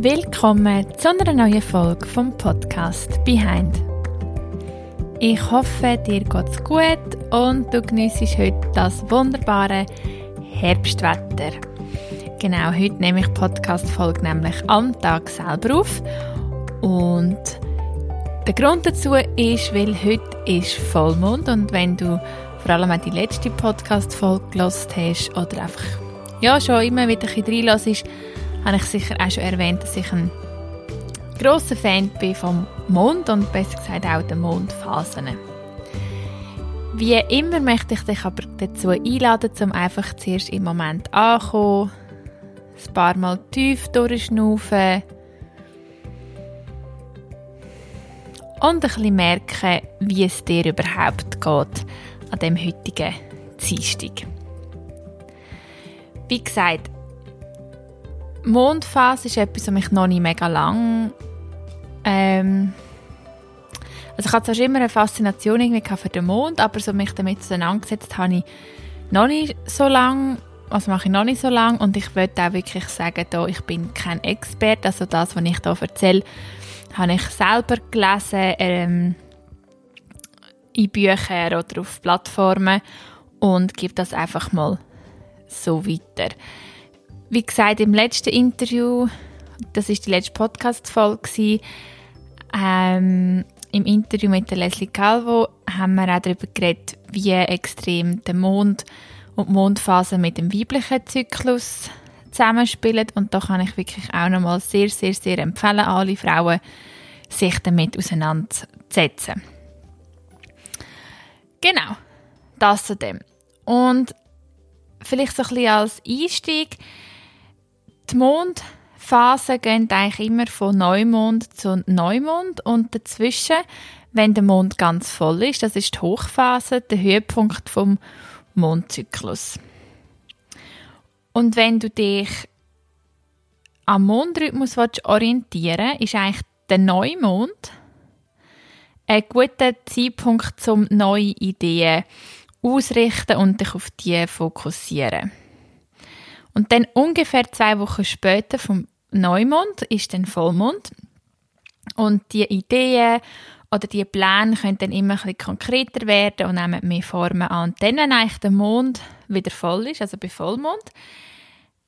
Willkommen zu einer neuen Folge vom Podcast Behind. Ich hoffe, dir geht's gut und du genießt heute das wunderbare Herbstwetter. Genau, heute nehme ich Podcast-Folge nämlich am Tag selber auf und der Grund dazu ist, weil heute ist Vollmond und wenn du vor allem auch die letzte Podcast-Folge gelost hast oder einfach ja, schon immer wieder ein bisschen reinlässt, habe ich sicher auch schon erwähnt, dass ich ein grosser Fan bin vom Mond und besser gesagt auch der Mondphasen. Wie immer möchte ich dich aber dazu einladen, um einfach zuerst im Moment anzukommen, ein paar Mal tief durchschnaufen und ein bisschen merken, wie es dir überhaupt geht an dem heutigen Dienstag. Wie gesagt, Mondphase ist etwas, was mich noch nicht mega lang ähm, also ich hatte zwar immer eine Faszination irgendwie für den Mond, aber so mich damit auseinandergesetzt habe ich noch nicht so lange, also mache ich noch nicht so lange und ich würde auch wirklich sagen, da, ich bin kein Experte, also das, was ich hier erzähle, habe ich selber gelesen ähm, in Büchern oder auf Plattformen und gebe das einfach mal so weiter. Wie gesagt, im letzten Interview, das ist die letzte Podcast-Folge, ähm, im Interview mit der Leslie Calvo haben wir auch darüber geredet, wie extrem der Mond und die Mondphase mit dem weiblichen Zyklus zusammenspielen. Und da kann ich wirklich auch nochmal sehr, sehr, sehr empfehlen, alle Frauen, sich damit auseinanderzusetzen. Genau, das zu dem. Und vielleicht so ein bisschen als Einstieg, die Mondphasen gehen eigentlich immer von Neumond zu Neumond und dazwischen, wenn der Mond ganz voll ist, das ist die Hochphase, der Höhepunkt vom Mondzyklus. Und wenn du dich am Mondrhythmus orientieren willst, ist eigentlich der Neumond ein guter Zeitpunkt, um neue Ideen ausrichten und dich auf die fokussieren. Und dann ungefähr zwei Wochen später vom Neumond ist dann Vollmond. Und die Ideen oder die Pläne können dann immer ein konkreter werden und nehmen mehr Formen an. Und dann, wenn eigentlich der Mond wieder voll ist, also bei Vollmond,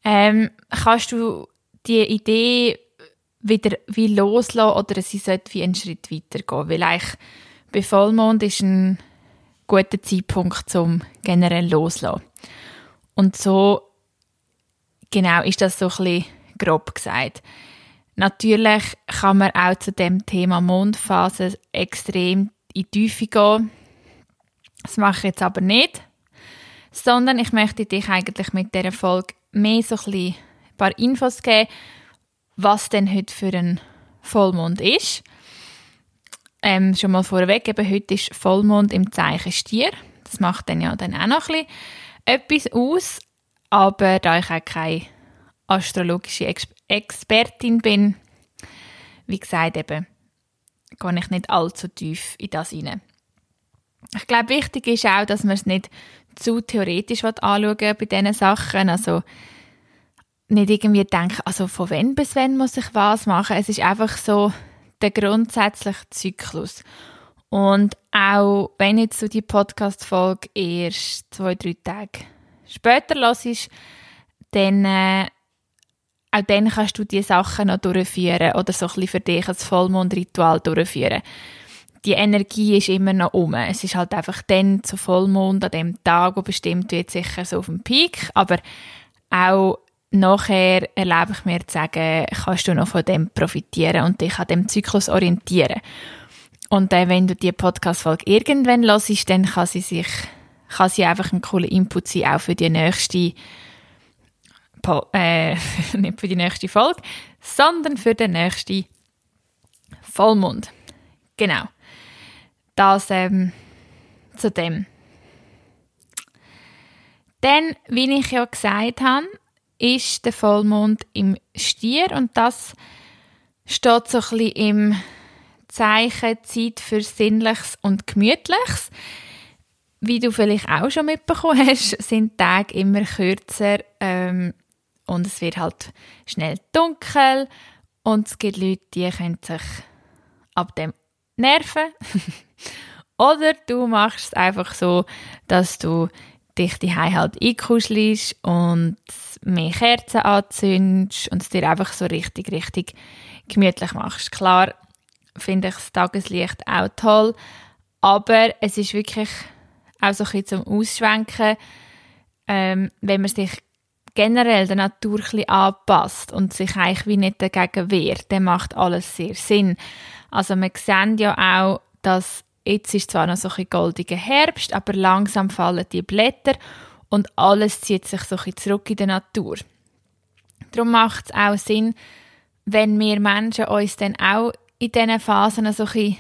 ähm, kannst du die Idee wieder wie loslassen oder sie sollte wie einen Schritt weiter gehen. Weil eigentlich bei Vollmond ist ein guter Zeitpunkt zum generell loslassen. Und so Genau, ist das so ein bisschen grob gesagt. Natürlich kann man auch zu dem Thema Mondphase extrem in die Tiefe gehen. Das mache ich jetzt aber nicht, sondern ich möchte dich eigentlich mit dieser Folge mehr so ein, ein paar Infos geben, was denn heute für ein Vollmond ist. Ähm, schon mal vorweg, eben heute ist Vollmond im Zeichen Stier. Das macht dann ja dann auch noch ein bisschen etwas aus. Aber da ich auch keine astrologische Ex Expertin bin, wie gesagt, eben, gehe ich nicht allzu tief in das hinein. Ich glaube, wichtig ist auch, dass man es nicht zu theoretisch anschauen bei diesen Sachen. Also nicht irgendwie denken, also von wann bis wann muss ich was machen. Es ist einfach so der grundsätzliche Zyklus. Und auch wenn jetzt so die Podcast-Folge erst zwei, drei Tage später hörst, dann äh, auch dann kannst du die Sachen noch durchführen oder so ein bisschen für dich als Vollmondritual durchführen. Die Energie ist immer noch um. Es ist halt einfach dann zu Vollmond an dem Tag, wo bestimmt wird, sicher so auf dem Peak, aber auch nachher erlebe ich mir zu sagen, kannst du noch von dem profitieren und dich an dem Zyklus orientieren. Und äh, wenn du die Podcast-Folge irgendwann hörst, dann kann sie sich kann sie einfach ein cooler Input sein, auch für die nächste, äh, nicht für die nächste Folge, sondern für den nächsten Vollmond. Genau. Das ähm, zu dem. Dann, wie ich ja gesagt habe, ist der Vollmond im Stier und das steht so ein bisschen im Zeichen Zeit für Sinnliches und Gemütliches. Wie du vielleicht auch schon mitbekommen hast, sind die Tage immer kürzer ähm, und es wird halt schnell dunkel Und es gibt Leute, die können sich ab dem nerven. Oder du machst es einfach so, dass du dich die halt einkuschelst und mehr Kerzen anzündest und es dir einfach so richtig, richtig gemütlich machst. Klar finde ich das Tageslicht auch toll, aber es ist wirklich auch so ein bisschen zum Ausschwenken, ähm, wenn man sich generell der Natur ein anpasst und sich eigentlich wie nicht dagegen wehrt, dann macht alles sehr Sinn. Also wir sehen ja auch, dass jetzt ist zwar noch so ein goldiger Herbst, aber langsam fallen die Blätter und alles zieht sich so ein zurück in die Natur. Darum macht es auch Sinn, wenn wir Menschen uns dann auch in diesen Phasen so ein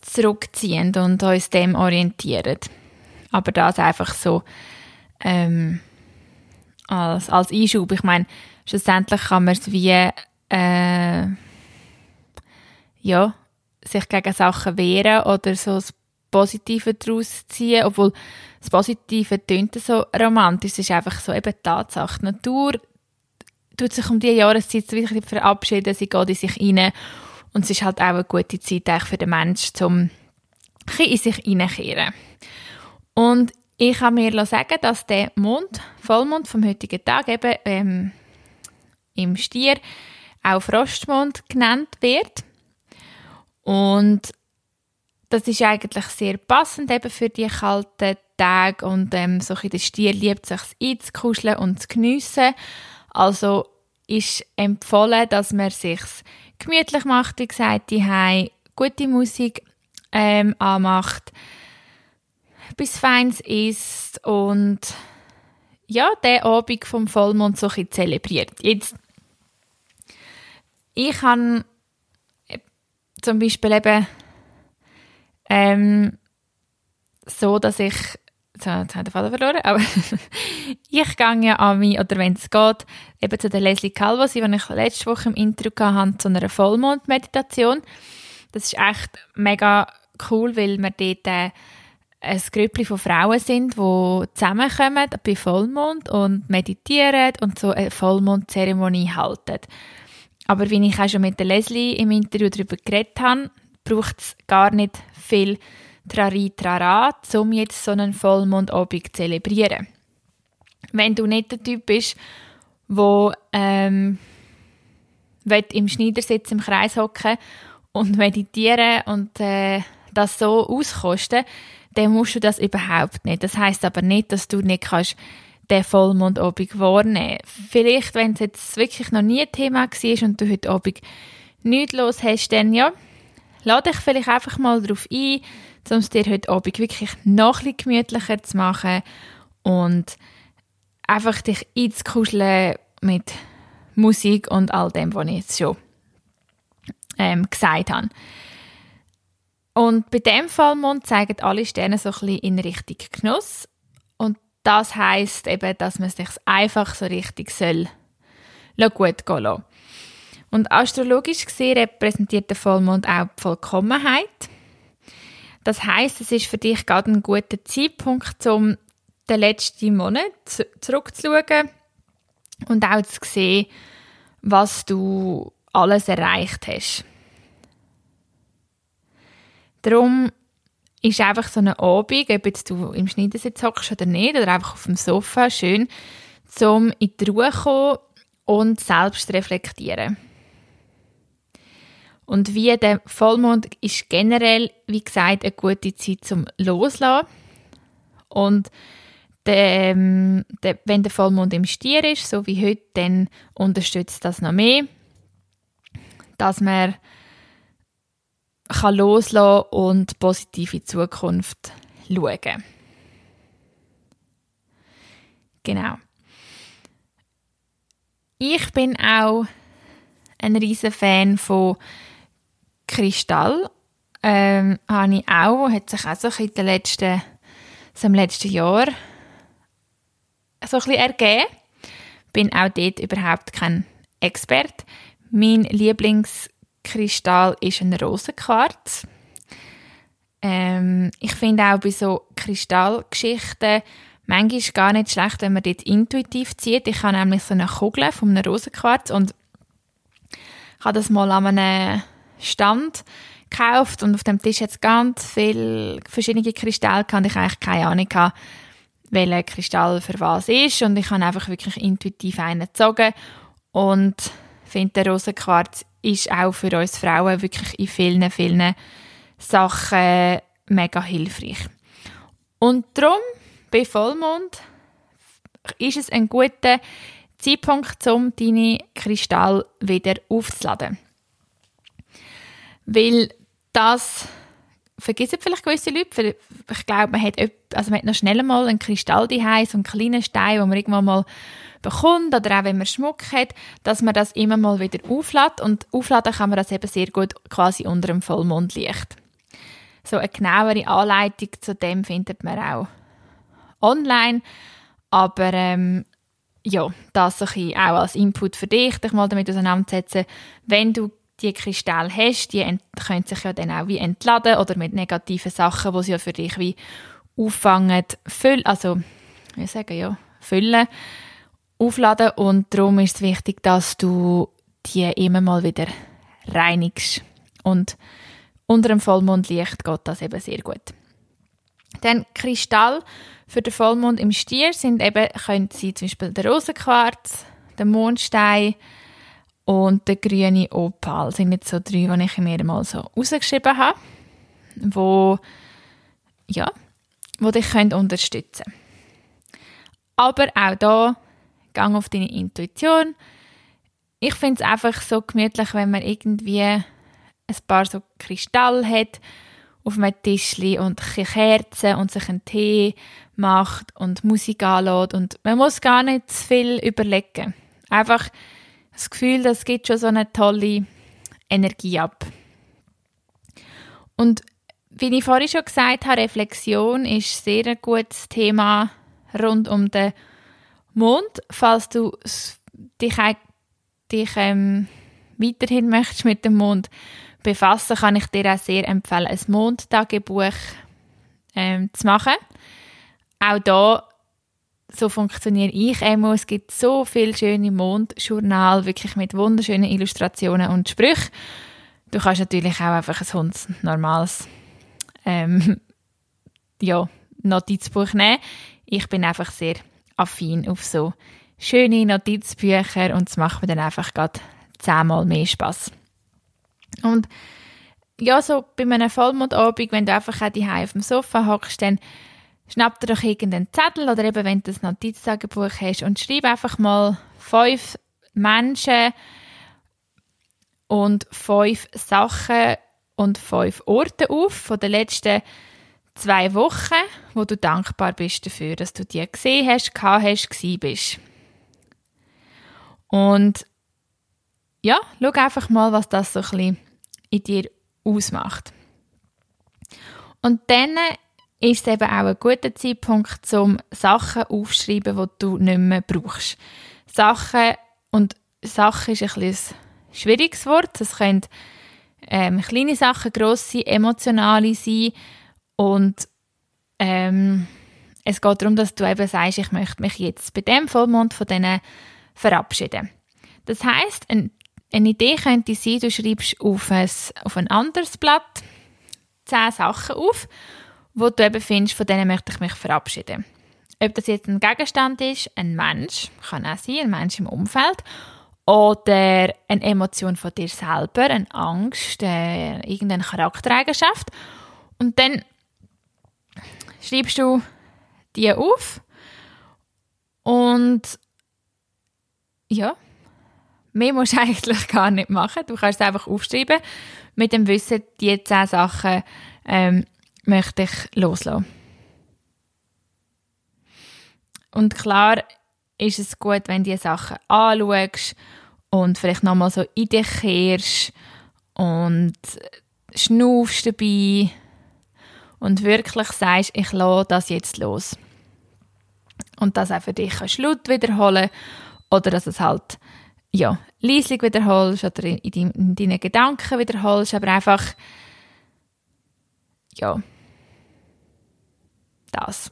zurückziehen und uns dem orientieren. Aber das einfach so ähm, als, als Einschub. Ich meine, schlussendlich kann man es wie äh, ja, sich gegen Sachen wehren oder so das Positive daraus ziehen, obwohl das Positive tönt so romantisch, es ist einfach so eben Tatsache. Die Natur tut sich um diese Jahreszeit wirklich verabschieden, sie geht in sich rein und es ist halt auch eine gute Zeit für den Menschen, um in sich hineinzukehren. Und ich kann mir sagen, dass der Mond, Vollmond vom heutigen Tag eben ähm, im Stier auch Frostmond genannt wird. Und das ist eigentlich sehr passend eben für die kalten Tage und ähm, so ein der Stier liebt sich einzukuscheln und zu geniessen. Also ist empfohlen, dass man sich gemütlich macht, wie gesagt, die gute Musik ähm, anmacht, etwas Feins isst und ja, den Abend vom Vollmond so ein zelebriert. Jetzt, ich habe zum Beispiel eben ähm, so, dass ich jetzt habe ich den Faden verloren, aber ich gehe an mich, oder wenn es geht, eben zu der Leslie Calvo, die ich letzte Woche im Intro hatte, zu einer Vollmond-Meditation. Das ist echt mega cool, weil wir dort äh, ein Grüppli von Frauen sind, die zusammenkommen bei Vollmond und meditieren und so eine Vollmond-Zeremonie halten. Aber wie ich auch schon mit der Leslie im Interview darüber geredet habe, braucht es gar nicht viel Trari Trara, um jetzt so einen Vollmondabend zu zelebrieren. Wenn du nicht der Typ bist, wo ähm, im Schneidersitz im Kreis hocken und meditieren und äh, das so auskosten, dann musst du das überhaupt nicht. Das heißt aber nicht, dass du nicht kannst den Vollmondabend wahrnehmen. Vielleicht, wenn es jetzt wirklich noch nie ein Thema war und du heute Abend nichts los hast, dann ja, lade dich vielleicht einfach mal darauf ein, um es dir heute Abend wirklich noch ein gemütlicher zu machen und einfach dich einzukuscheln mit Musik und all dem, was ich jetzt schon ähm, gesagt habe. Und bei dem Vollmond zeigen alle Sterne so ein bisschen in Richtung Genuss. Und das heißt eben, dass man sich einfach so richtig soll gut gehen lassen. Und astrologisch gesehen repräsentiert der Vollmond auch die Vollkommenheit. Das heißt, es ist für dich gerade ein guter Zeitpunkt, um den letzten Monat zurückzuschauen und auch zu sehen, was du alles erreicht hast. Darum ist einfach so ein Abend, ob jetzt du im Schneidersitz hockst oder nicht, oder einfach auf dem Sofa, schön, um in die Ruhe zu kommen und selbst reflektieren. Und wie der Vollmond ist generell, wie gesagt, eine gute Zeit zum Loslassen. Und der, ähm, der, wenn der Vollmond im Stier ist, so wie heute, dann unterstützt das noch mehr, dass man kann loslassen und positiv in die Zukunft schauen. Genau. Ich bin auch ein riesen Fan von Kristall. Ähm, habe ich auch, hat sich auch so in den letzten, so im letzten Jahr so ein bisschen ergeben. Bin auch dort überhaupt kein Experte. Mein Lieblings Kristall ist ein Rosenquarz. Ähm, ich finde auch bei so Kristallgeschichten manchmal gar nicht schlecht, wenn man dort intuitiv zieht. Ich habe nämlich so eine Kugel von einem Rosenquarz und habe das mal an einem Stand gekauft und auf dem Tisch jetzt ganz viele verschiedene Kristalle und ich eigentlich keine Ahnung hatte, welcher Kristall für was ist und ich habe einfach wirklich intuitiv einen gezogen und finde, der Rosenquarz ist auch für uns Frauen wirklich in vielen, vielen Sachen mega hilfreich. Und darum, bei Vollmond, ist es ein guter Zeitpunkt, um deine Kristall wieder aufzuladen. Weil das vergessen vielleicht gewisse Leute, ich glaube, man hat, also man hat noch schnell mal einen Kristall daheim, so einen kleinen Stein, den man irgendwann mal bekommt oder auch wenn man Schmuck hat, dass man das immer mal wieder auflädt. Und aufladen kann man das eben sehr gut quasi unter dem Vollmondlicht. So eine genauere Anleitung zu dem findet man auch online, aber ähm, ja, das auch als Input für dich, dich mal damit auseinandersetzen, wenn du die Kristalle hast, die können sich ja dann auch wie entladen oder mit negativen Sachen, die sie ja für dich wie auffangen, füllen, also, wie sagen, ja, füllen, aufladen und darum ist es wichtig, dass du die immer mal wieder reinigst und unter dem Vollmondlicht geht das eben sehr gut. Dann Kristall für den Vollmond im Stier sind eben, können sie zum Beispiel der Rosenquarz, der Mondstein, und der grüne Opal sind jetzt so drei, die ich mir mal so rausgeschrieben habe, wo, ja, wo dich können unterstützen Aber auch da, gang auf deine Intuition. Ich finde es einfach so gemütlich, wenn man irgendwie ein paar so Kristalle hat auf einem Tischli und Kerzen und sich einen Tee macht und Musik anlässt und man muss gar nicht zu viel überlegen. Einfach das Gefühl, das gibt schon so eine tolle Energie ab. Und wie ich vorhin schon gesagt habe, Reflexion ist sehr ein gutes Thema rund um den Mond. Falls du dich, dich ähm, weiterhin möchtest mit dem Mond befassen, kann ich dir auch sehr empfehlen, ein Mondtagebuch ähm, zu machen. Auch da so funktioniere ich immer. Es gibt so viele schöne Mondjournal, wirklich mit wunderschönen Illustrationen und Sprüchen. Du kannst natürlich auch einfach ein Hund normales ähm, ja, Notizbuch nehmen. Ich bin einfach sehr affin auf so schöne Notizbücher und es macht mir dann einfach gerade zehnmal mehr Spaß. Und ja, so bei einem Vollmondabend, wenn du einfach auch die auf dem Sofa hockst, dann schnapp dir doch irgendeinen Zettel oder eben, wenn du ein Notiztagebuch hast und schreib einfach mal fünf Menschen und fünf Sachen und fünf Orte auf von den letzten zwei Wochen, wo du dankbar bist dafür, dass du die gesehen hast, gehabt hast, gewesen bist. Und ja, schau einfach mal, was das so ein bisschen in dir ausmacht. Und dann ist es eben auch ein guter Zeitpunkt, um Sachen aufzuschreiben, die du nicht mehr brauchst. Sachen, und Sachen ist ein, ein schwieriges Wort. Es können ähm, kleine Sachen, grosse, emotionale sein. Und ähm, es geht darum, dass du eben sagst, ich möchte mich jetzt bei dem Vollmond von denen verabschieden. Das heißt, ein, eine Idee könnte sein, du schreibst auf ein, auf ein anderes Blatt zehn Sachen auf wo du eben findest, von denen möchte ich mich verabschieden. Ob das jetzt ein Gegenstand ist, ein Mensch, kann auch sein, ein Mensch im Umfeld, oder eine Emotion von dir selber, eine Angst, äh, irgendeine Charaktereigenschaft. Und dann schreibst du die auf und ja, mehr musst du eigentlich gar nicht machen. Du kannst es einfach aufschreiben mit dem Wissen, die zehn Sachen ähm, möchte ich loslassen. Und klar ist es gut, wenn du die Sachen anschaust und vielleicht nochmal so in dich kehrst und schnaufst dabei und wirklich sagst, ich lasse das jetzt los. Und das auch für dich kannst laut wiederholen oder dass es halt ja, leislich wiederholst oder in, in, in deinen Gedanken wiederholst, aber einfach ja, das.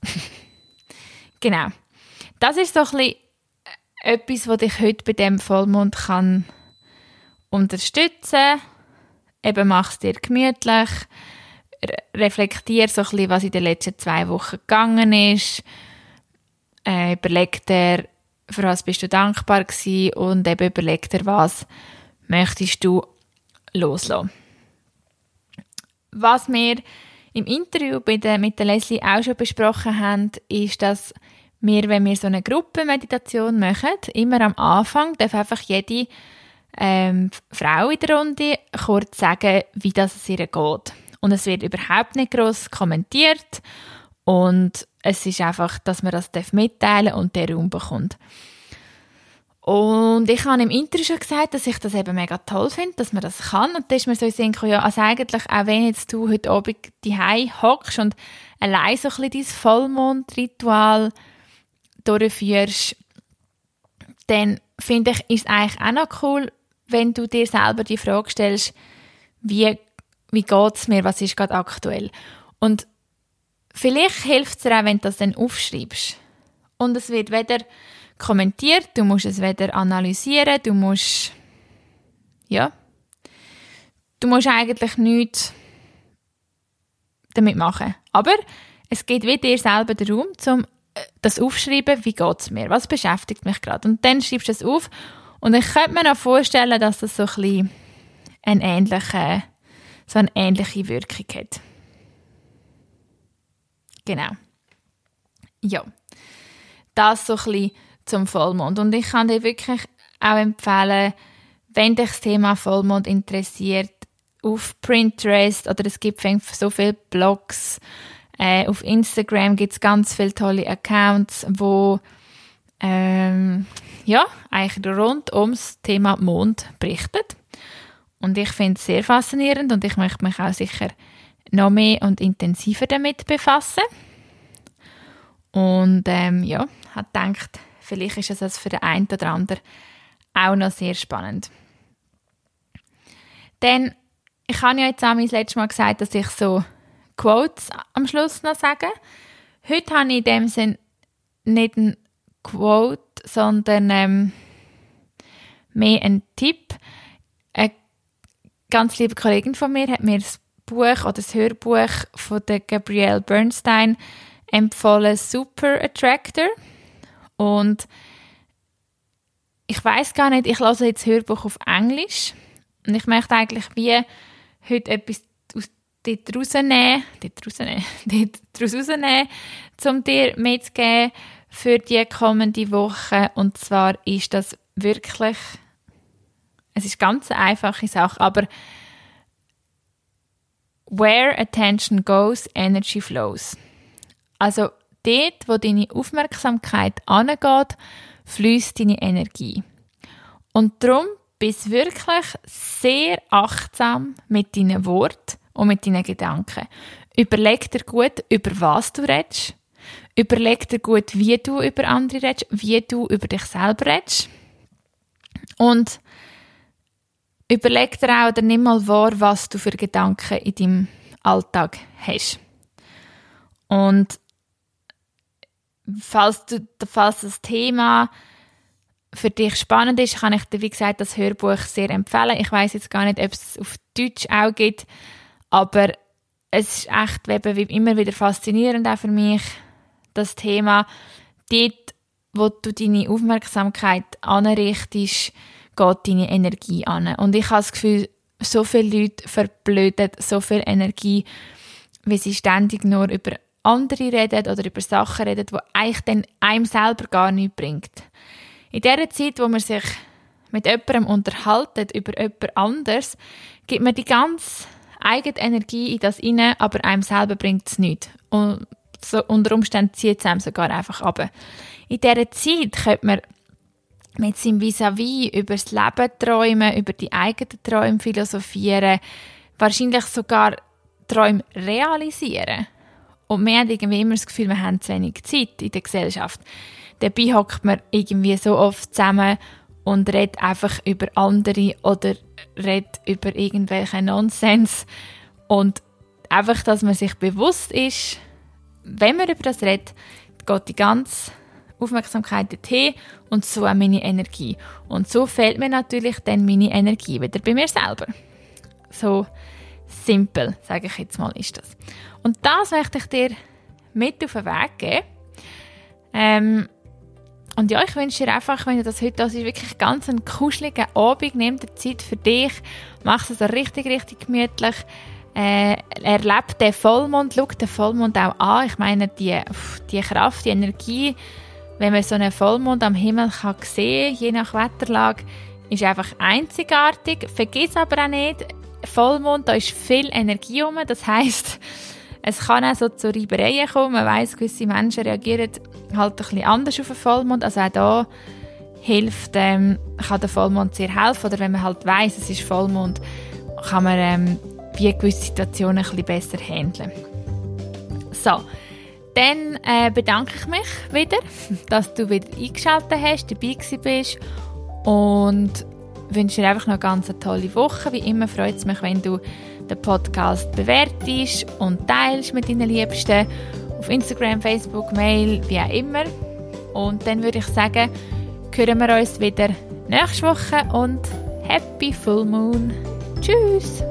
genau. Das ist so ein bisschen etwas, was dich heute bei dem Vollmond kann unterstützen. Eben mach es dir gemütlich. Reflektier so ein bisschen, was in den letzten zwei Wochen gegangen ist. Äh, überleg dir, für was bist du dankbar gewesen und eben überleg dir, was möchtest du loslassen. Was wir im Interview mit der Leslie auch schon besprochen haben, ist, dass wir, wenn wir so eine Gruppenmeditation machen, immer am Anfang darf einfach jede ähm, Frau in der Runde kurz sagen, wie das es ihr geht. Und es wird überhaupt nicht groß kommentiert und es ist einfach, dass man das mitteilen darf und der Raum bekommt. Und ich habe im Interview schon gesagt, dass ich das eben mega toll finde, dass man das kann. Und da ist mir so in ja, also eigentlich, auch wenn jetzt du heute Abend daheim hockst und allein so ein bisschen dein Vollmondritual durchführst, dann finde ich, ist es eigentlich auch noch cool, wenn du dir selber die Frage stellst, wie, wie geht es mir, was ist gerade aktuell. Und vielleicht hilft es dir auch, wenn du das dann aufschreibst. Und es wird weder kommentiert, du musst es weder analysieren, du musst, ja, du musst eigentlich nichts damit machen. Aber es geht wie dir selber den Raum, um äh, das aufschreiben, wie geht es mir, was beschäftigt mich gerade. Und dann schreibst du es auf und ich könnte mir auch vorstellen, dass das so ein bisschen eine ähnliche, so eine ähnliche Wirkung hat. Genau. Ja. Das so ein bisschen zum Vollmond. Und ich kann dir wirklich auch empfehlen, wenn dich das Thema Vollmond interessiert, auf Pinterest oder es gibt so viele Blogs, äh, auf Instagram gibt es ganz viele tolle Accounts, wo ähm, ja, eigentlich rund ums Thema Mond berichtet. Und ich finde es sehr faszinierend und ich möchte mich auch sicher noch mehr und intensiver damit befassen. Und ähm, ja, habe gedacht, Vielleicht ist es für den einen oder anderen auch noch sehr spannend. Denn ich habe ja jetzt auch das letzte Mal gesagt, dass ich so Quotes am Schluss noch sage. Heute habe ich in dem Sinn nicht ein Quote, sondern ähm, mehr einen Tipp. Eine ganz liebe Kollegin von mir hat mir das Buch oder das Hörbuch von der Gabrielle Bernstein empfohlen, Super Attractor. Und ich weiß gar nicht, ich lasse jetzt Hörbuch auf Englisch und ich möchte eigentlich wie heute etwas aus dort rausnehmen, dort rausnehmen, dort rausnehmen, um dir mitzugeben für die kommende Woche. Und zwar ist das wirklich, es ist ganz eine einfache Sache, aber where attention goes, energy flows. Also dort, wo deine Aufmerksamkeit angeht, fließt deine Energie. Und darum bist wirklich sehr achtsam mit deinen Worten und mit deinen Gedanken. Überleg dir gut, über was du redest. Überleg dir gut, wie du über andere redest, wie du über dich selber redest. Und überleg dir auch oder nimm mal wahr, was du für Gedanken in deinem Alltag hast. Und falls, du, falls das Thema für dich spannend ist, kann ich dir, wie gesagt, das Hörbuch sehr empfehlen. Ich weiß jetzt gar nicht, ob es auf Deutsch auch gibt, aber es ist echt eben immer wieder faszinierend auch für mich, das Thema. Dort, wo du deine Aufmerksamkeit anrichtest, geht deine Energie an. Und ich habe das Gefühl, so viele Leute verblöden so viel Energie, weil sie ständig nur über andere reden oder über Sachen reden, die eigentlich dann einem selber gar nichts bringt. In der Zeit, wo man sich mit jemandem unterhalten über jemand anders, gibt man die ganze eigene Energie in das rein, aber einem selber bringt es nichts. Und so unter Umständen zieht es einem sogar einfach ab. In dieser Zeit könnte man mit seinem Vis-à-vis -vis über das Leben träumen, über die eigenen Träume philosophieren, wahrscheinlich sogar Träume realisieren. Und wir haben irgendwie immer das Gefühl, wir haben zu wenig Zeit in der Gesellschaft. Dabei hockt man irgendwie so oft zusammen und redet einfach über andere oder redet über irgendwelchen Nonsens. Und einfach, dass man sich bewusst ist, wenn man über das redet, geht die ganze Aufmerksamkeit dorthin und so auch meine Energie. Und so fehlt mir natürlich dann meine Energie wieder bei mir selber. So simpel, sage ich jetzt mal, ist das. Und das möchte ich dir mit auf den Weg geben. Ähm, und ja, ich wünsche dir einfach, wenn du das heute ist, wirklich ganz einen kuscheligen Abend, nimm dir Zeit für dich, mach es so richtig, richtig gemütlich, äh, erlebt den Vollmond, schau den Vollmond auch an. Ich meine, die, die Kraft, die Energie, wenn man so einen Vollmond am Himmel kann sehen, je nach Wetterlage, ist einfach einzigartig. Vergiss aber auch nicht, Vollmond, da ist viel Energie rum. Das heißt, es kann auch so zu Reibereien kommen. Man weiss, gewisse Menschen reagieren halt ein bisschen anders auf den Vollmond. Also auch da hilft, ähm, kann der Vollmond sehr helfen. Oder wenn man halt weiss, es ist Vollmond, kann man ähm, wie gewisse Situationen ein bisschen besser handeln. So, dann äh, bedanke ich mich wieder, dass du wieder eingeschaltet hast, dabei bist und wünsche dir einfach noch eine ganz tolle Woche. Wie immer freut es mich, wenn du den Podcast bewertest und teilst mit deinen Liebsten auf Instagram, Facebook, Mail, wie auch immer. Und dann würde ich sagen, hören wir uns wieder nächste Woche und Happy Full Moon. Tschüss!